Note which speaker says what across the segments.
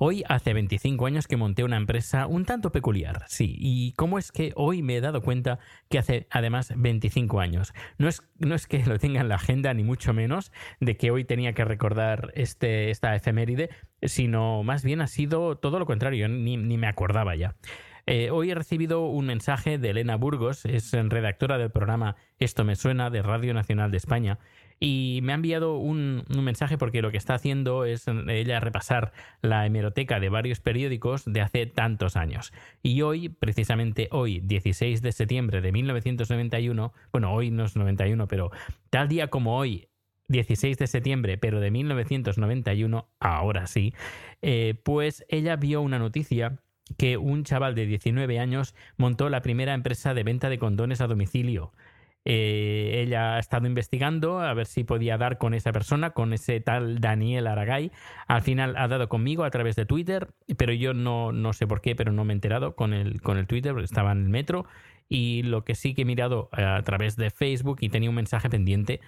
Speaker 1: Hoy hace 25 años que monté una empresa un tanto peculiar, sí. ¿Y cómo es que hoy me he dado cuenta que hace además 25 años? No es, no es que lo tenga en la agenda, ni mucho menos, de que hoy tenía que recordar este, esta efeméride, sino más bien ha sido todo lo contrario, ni, ni me acordaba ya. Eh, hoy he recibido un mensaje de Elena Burgos, es redactora del programa Esto me suena de Radio Nacional de España, y me ha enviado un, un, mensaje porque lo que está haciendo es ella repasar la hemeroteca de varios periódicos de hace tantos años. Y hoy, precisamente hoy, 16 de septiembre de 1991, bueno, hoy no es 91, pero tal día como hoy, 16 de septiembre, pero de 1991, ahora sí, eh, pues ella vio una noticia que un chaval de 19 años montó la primera empresa de venta de condones a domicilio. Eh, ella ha estado investigando a ver si podía dar con esa persona, con ese tal Daniel Aragay. Al final ha dado conmigo a través de Twitter, pero yo no, no sé por qué, pero no me he enterado con el, con el Twitter, porque estaba en el metro. Y lo que sí que he mirado a través de Facebook y tenía un mensaje pendiente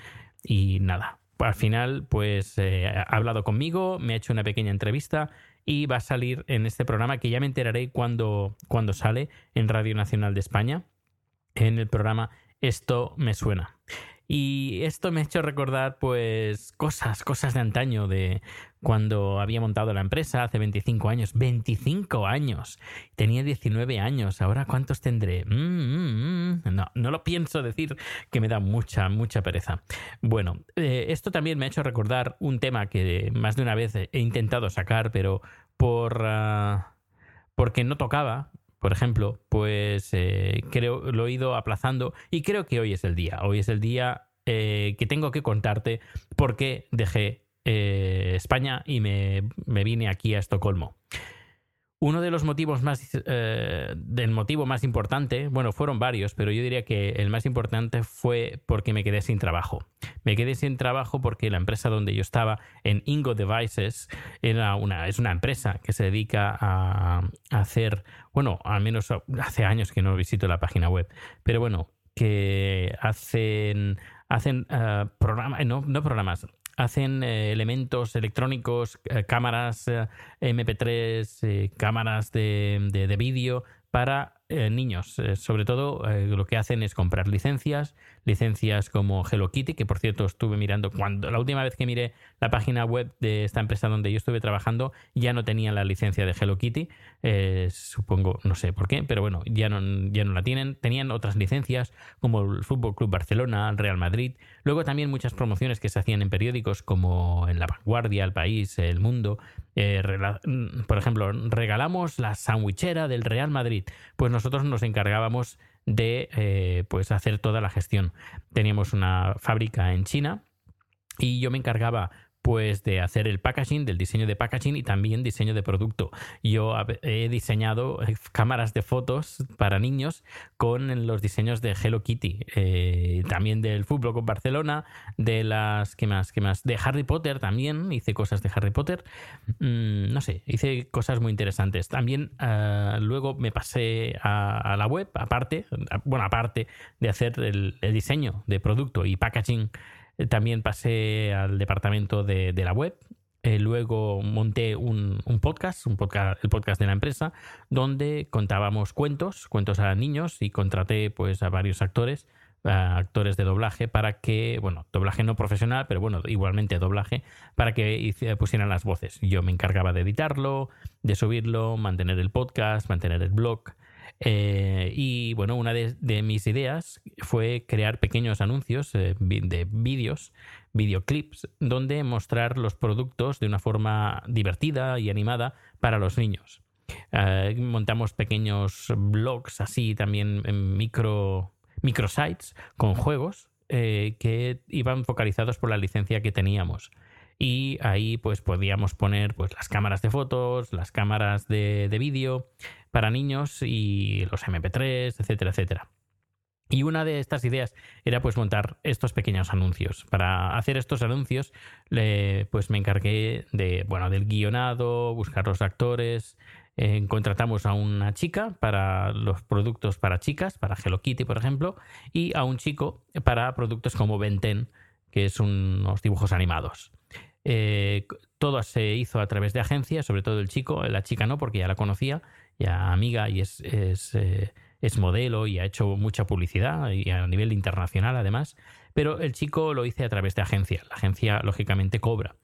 Speaker 1: y nada. Al final, pues eh, ha hablado conmigo, me ha hecho una pequeña entrevista y va a salir en este programa que ya me enteraré cuando, cuando sale en Radio Nacional de España, en el programa esto me suena. Y esto me ha hecho recordar, pues, cosas, cosas de antaño, de cuando había montado la empresa hace 25 años. ¡25 años! Tenía 19 años. ¿Ahora cuántos tendré? Mm, mm, mm. No, no lo pienso decir, que me da mucha, mucha pereza. Bueno, eh, esto también me ha hecho recordar un tema que más de una vez he intentado sacar, pero por. Uh, porque no tocaba, por ejemplo, pues eh, creo lo he ido aplazando y creo que hoy es el día. Hoy es el día eh, que tengo que contarte por qué dejé eh, España y me, me, vine aquí a Estocolmo. Uno de los motivos más, eh, del motivo más importante, bueno, fueron varios, pero yo diría que el más importante fue porque me quedé sin trabajo. Me quedé sin trabajo porque la empresa donde yo estaba, en Ingo Devices, era una, es una empresa que se dedica a, hacer, bueno, al menos hace años que no visito la página web, pero bueno, que hacen, hacen uh, programas, no, no programas, hacen eh, elementos electrónicos, eh, cámaras eh, MP3, cámaras de, de, de vídeo para niños. sobre todo lo que hacen es comprar licencias, licencias como Hello Kitty, que por cierto estuve mirando cuando la última vez que miré la página web de esta empresa donde yo estuve trabajando, ya no tenía la licencia de Hello Kitty. supongo, no sé por qué, pero bueno, ya no, ya no la tienen. Tenían otras licencias como el Fútbol Club Barcelona, el Real Madrid. Luego también muchas promociones que se hacían en periódicos como en La Vanguardia, El País, El Mundo. Eh, por ejemplo, regalamos la sandwichera del Real Madrid. Pues nosotros nos encargábamos de eh, pues hacer toda la gestión. Teníamos una fábrica en China y yo me encargaba pues de hacer el packaging, del diseño de packaging y también diseño de producto. Yo he diseñado eh, cámaras de fotos para niños con los diseños de Hello Kitty, eh, también del fútbol con Barcelona, de las ¿qué más? ¿Qué más? De Harry Potter también hice cosas de Harry Potter, mm, no sé, hice cosas muy interesantes. También ah, luego me pasé a, la web, aparte, bueno, aparte de hacer el diseño de producto y packaging también pasé al departamento de, la web. Eh, luego monté un, podcast, un podcast, el podcast de la empresa, donde contábamos cuentos, cuentos a niños y contraté pues a varios actores, actores de doblaje para que, bueno, doblaje no profesional, pero bueno, igualmente doblaje, para que pusieran las voces. Yo me encargaba de editarlo, de subirlo, mantener el podcast, mantener el blog. Eh, y bueno, una de, mis ideas fue crear pequeños anuncios eh, de vídeos, videoclips, donde mostrar los productos de una forma divertida y animada para los niños. Eh, montamos pequeños blogs así también en micro microsites con juegos que iban focalizados por la licencia que teníamos y ahí pues podíamos poner pues las cámaras de fotos, las cámaras de, de vídeo para niños y los MP3, etcétera, etcétera. Y una de estas ideas era pues montar estos pequeños anuncios. Para hacer estos anuncios, pues me encargué de, bueno, del guionado, buscar los actores, eh, contratamos a una chica para los productos para chicas, para Hello Kitty, por ejemplo, y a un chico para productos como Benten, que es unos dibujos animados. Eh, todo se hizo a través de agencias, sobre todo el chico, la chica no, porque ya la conocía, ya amiga y es, es, eh, es, modelo y ha hecho mucha publicidad y a nivel internacional además, pero el chico lo hice a través de agencia, la agencia lógicamente cobra.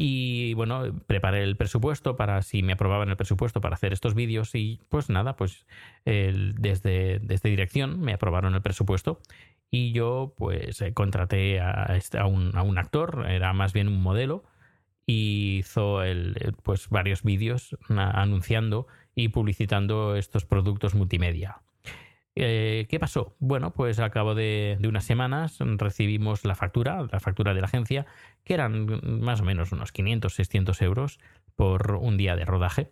Speaker 1: Y bueno, preparé el presupuesto para si me aprobaban el presupuesto para hacer estos vídeos y pues nada, pues desde, desde dirección me aprobaron el presupuesto y yo pues eh, contraté este, a, un, a, un, actor, era más bien un modelo, y hizo el, pues varios vídeos anunciando y publicitando estos productos multimedia. Eh, ¿Qué pasó? Bueno, pues al cabo de, unas semanas recibimos la factura, la factura de la agencia, que eran más o menos unos 500, 600 euros por un día de rodaje.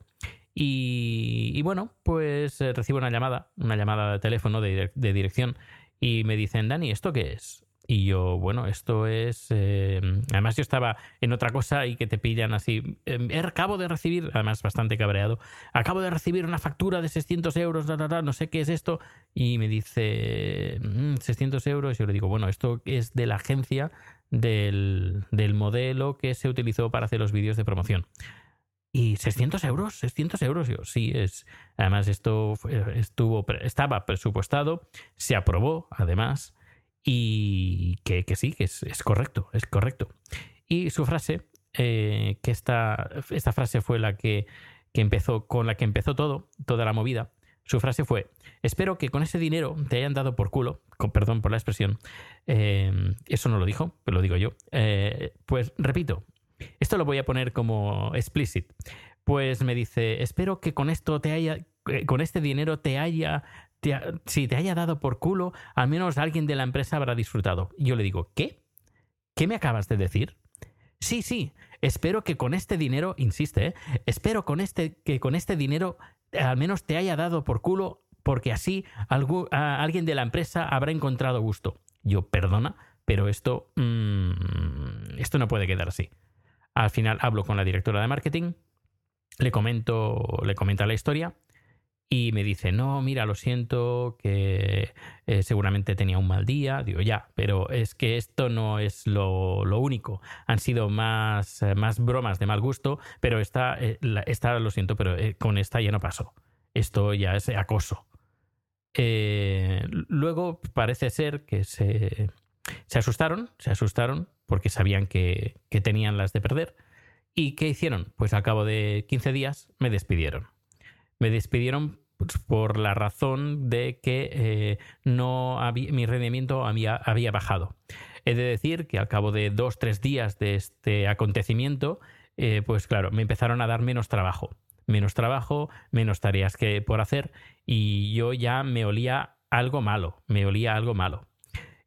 Speaker 1: Y, bueno, pues eh, recibo una llamada, una llamada de teléfono de dirección y me dicen, Dani, ¿esto qué es? Y yo, bueno, esto es... Eh, además yo estaba en otra cosa y que te pillan así. Eh, acabo de recibir, además bastante cabreado, acabo de recibir una factura de 600 euros, no sé qué es esto. Y me dice, 600 mm, euros. Y yo le digo, bueno, esto es de la agencia del, del modelo que se utilizó para hacer los vídeos de promoción. ¿Y 600 euros? ¿600 euros? Yo, sí, es. Además, esto estuvo, estaba presupuestado, se aprobó, además, y que, sí, que es, correcto, es correcto. Y su frase, eh, que esta, esta frase fue la que, empezó, con la que empezó todo, toda la movida. Su frase fue: Espero que con ese dinero te hayan dado por culo, con, perdón por la expresión. Eh, eso no lo dijo, pero lo digo yo. Eh, pues repito, esto lo voy a poner como explicit. Pues me dice, espero que con esto te haya, eh, con este dinero te haya, si te haya dado por culo, al menos alguien de la empresa habrá disfrutado. Y yo le digo, ¿qué? ¿Qué me acabas de decir? Sí, sí, espero que con este dinero, insiste, ¿eh? espero con este, que con este dinero al menos te haya dado por culo porque así alguien de la empresa habrá encontrado gusto. Yo, perdona, pero esto, mm, esto no puede quedar así. Al final hablo con la directora de marketing, le comento, le comenta la historia y me dice, no, mira, lo siento, que eh, seguramente tenía un mal día. Digo, ya, pero es que esto no es lo, único. Han sido más, eh, más bromas de mal gusto, pero esta, eh, esta lo siento, pero con esta ya no pasó. Esto ya es acoso. luego parece ser que se, se asustaron, se asustaron porque sabían que, tenían las de perder. ¿Y qué hicieron? Pues al cabo de 15 días me despidieron. Me despidieron pues, por la razón de que eh, no mi rendimiento había, había bajado. He de decir que al cabo de dos, tres días de este acontecimiento, eh, pues claro, me empezaron a dar menos trabajo. Menos trabajo, menos tareas que por hacer y yo ya me olía algo malo, me olía algo malo.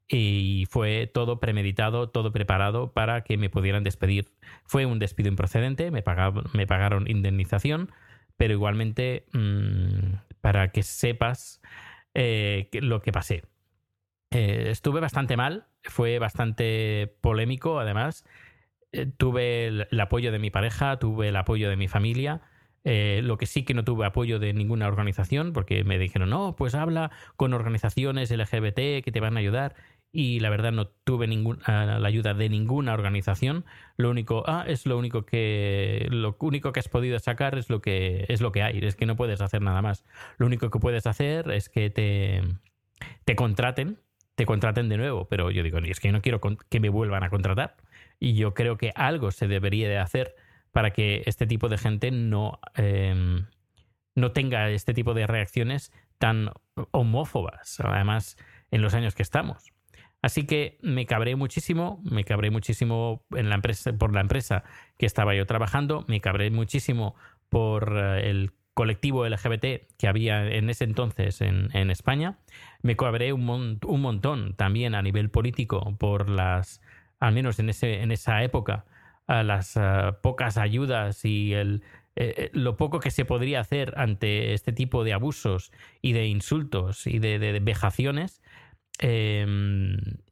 Speaker 1: Y fue todo premeditado, todo preparado para que me pudieran despedir. Fue un despido improcedente, me pagaron, me pagaron indemnización, pero igualmente mm, para que sepas eh, lo que pasé. Eh, estuve bastante mal, fue bastante polémico además. Eh, tuve el, apoyo de mi pareja, tuve el apoyo de mi familia. lo que sí que no tuve apoyo de ninguna organización, porque me dijeron, no, pues habla con organizaciones LGBT que te van a ayudar y la verdad no tuve ninguna la ayuda de ninguna organización. Lo único, ah, es lo único que lo único que has podido sacar es lo que es lo que hay, es que no puedes hacer nada más. Lo único que puedes hacer es que te te contraten, te contraten de nuevo, pero yo digo, es que no quiero que me vuelvan a contratar y yo creo que algo se debería de hacer para que este tipo de gente no eh, no tenga este tipo de reacciones tan homófobas, además en los años que estamos. Así que me cabré muchísimo, me cabré muchísimo en la empresa, por la empresa que estaba yo trabajando, me cabré muchísimo por eh, el colectivo LGBT que había en ese entonces en, en España, me cabré un, un, montón también a nivel político por las, al menos en, ese, en esa época, las uh, pocas ayudas y el, eh, lo poco que se podría hacer ante este tipo de abusos y de insultos y de vejaciones eh,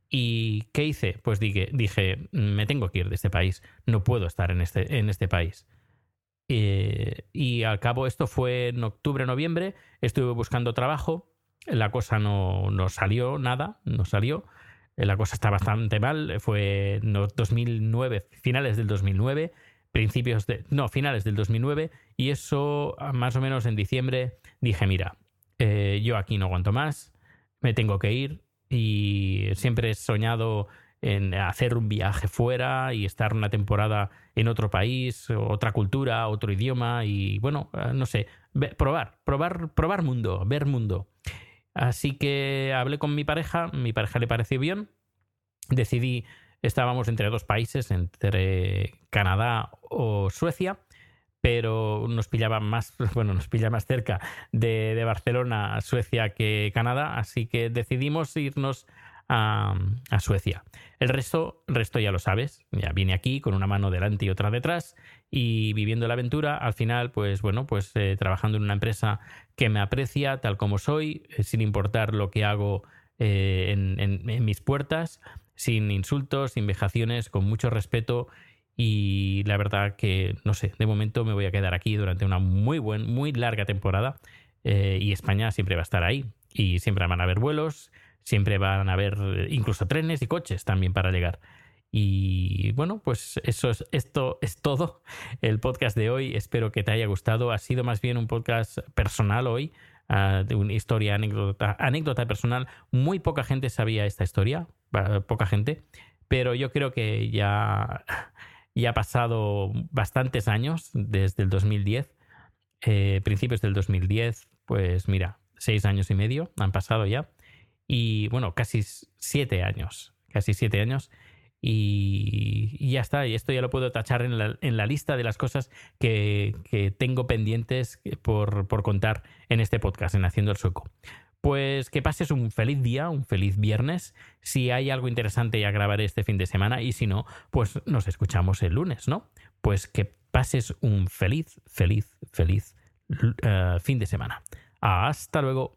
Speaker 1: ¿Y qué hice? Pues dije, dije, me tengo que ir de este país, no puedo estar en este, en este país. Eh, y al cabo esto fue en octubre, noviembre, estuve buscando trabajo, la cosa no, no salió, nada, no salió, la cosa está bastante mal, fue en 2009, finales del 2009, principios de, no, finales del 2009, y eso más o menos en diciembre dije, mira, eh, yo aquí no aguanto más, me tengo que ir, y siempre he soñado en hacer un viaje fuera y estar una temporada en otro país, otra cultura, otro idioma y bueno, eh, no sé, probar, probar, probar mundo, ver mundo. Así que hablé con mi pareja, mi pareja le pareció bien, decidí, estábamos entre dos países, entre Canadá o Suecia, pero nos pillaba más, bueno, nos pilla más cerca de, Barcelona, Suecia que Canadá, así que decidimos irnos a, Suecia. El resto, resto ya lo sabes, ya vine aquí con una mano delante y otra detrás y viviendo la aventura, al final, pues bueno, pues eh, trabajando en una empresa que me aprecia tal como soy, eh, sin importar lo que hago eh, en mis puertas, sin insultos, sin vejaciones, con mucho respeto y la verdad que, no sé, de momento me voy a quedar aquí durante una muy, buen, muy larga temporada eh, y España siempre va a estar ahí. Y siempre van a haber vuelos, siempre van a haber eh, incluso trenes y coches también para llegar. Y bueno, pues eso es, esto es todo el podcast de hoy. Espero que te haya gustado. Ha sido más bien un podcast personal hoy, uh, de una historia, anécdota, anécdota personal. Muy poca gente sabía esta historia, poca gente, pero yo creo que ya y ha pasado bastantes años, desde el 2010, eh, principios del 2010, pues mira, seis años y medio han pasado ya, y bueno, casi siete años, casi siete años, y, y ya está, y esto ya lo puedo tachar en la, en la lista de las cosas que, que tengo pendientes por, por contar en este podcast, en Haciendo el Sueco. Pues que pases un feliz día, un feliz viernes. Si hay algo interesante ya grabaré este fin de semana y si no, pues nos escuchamos el lunes, ¿no? Pues que pases un feliz, feliz, feliz uh, fin de semana. Hasta luego.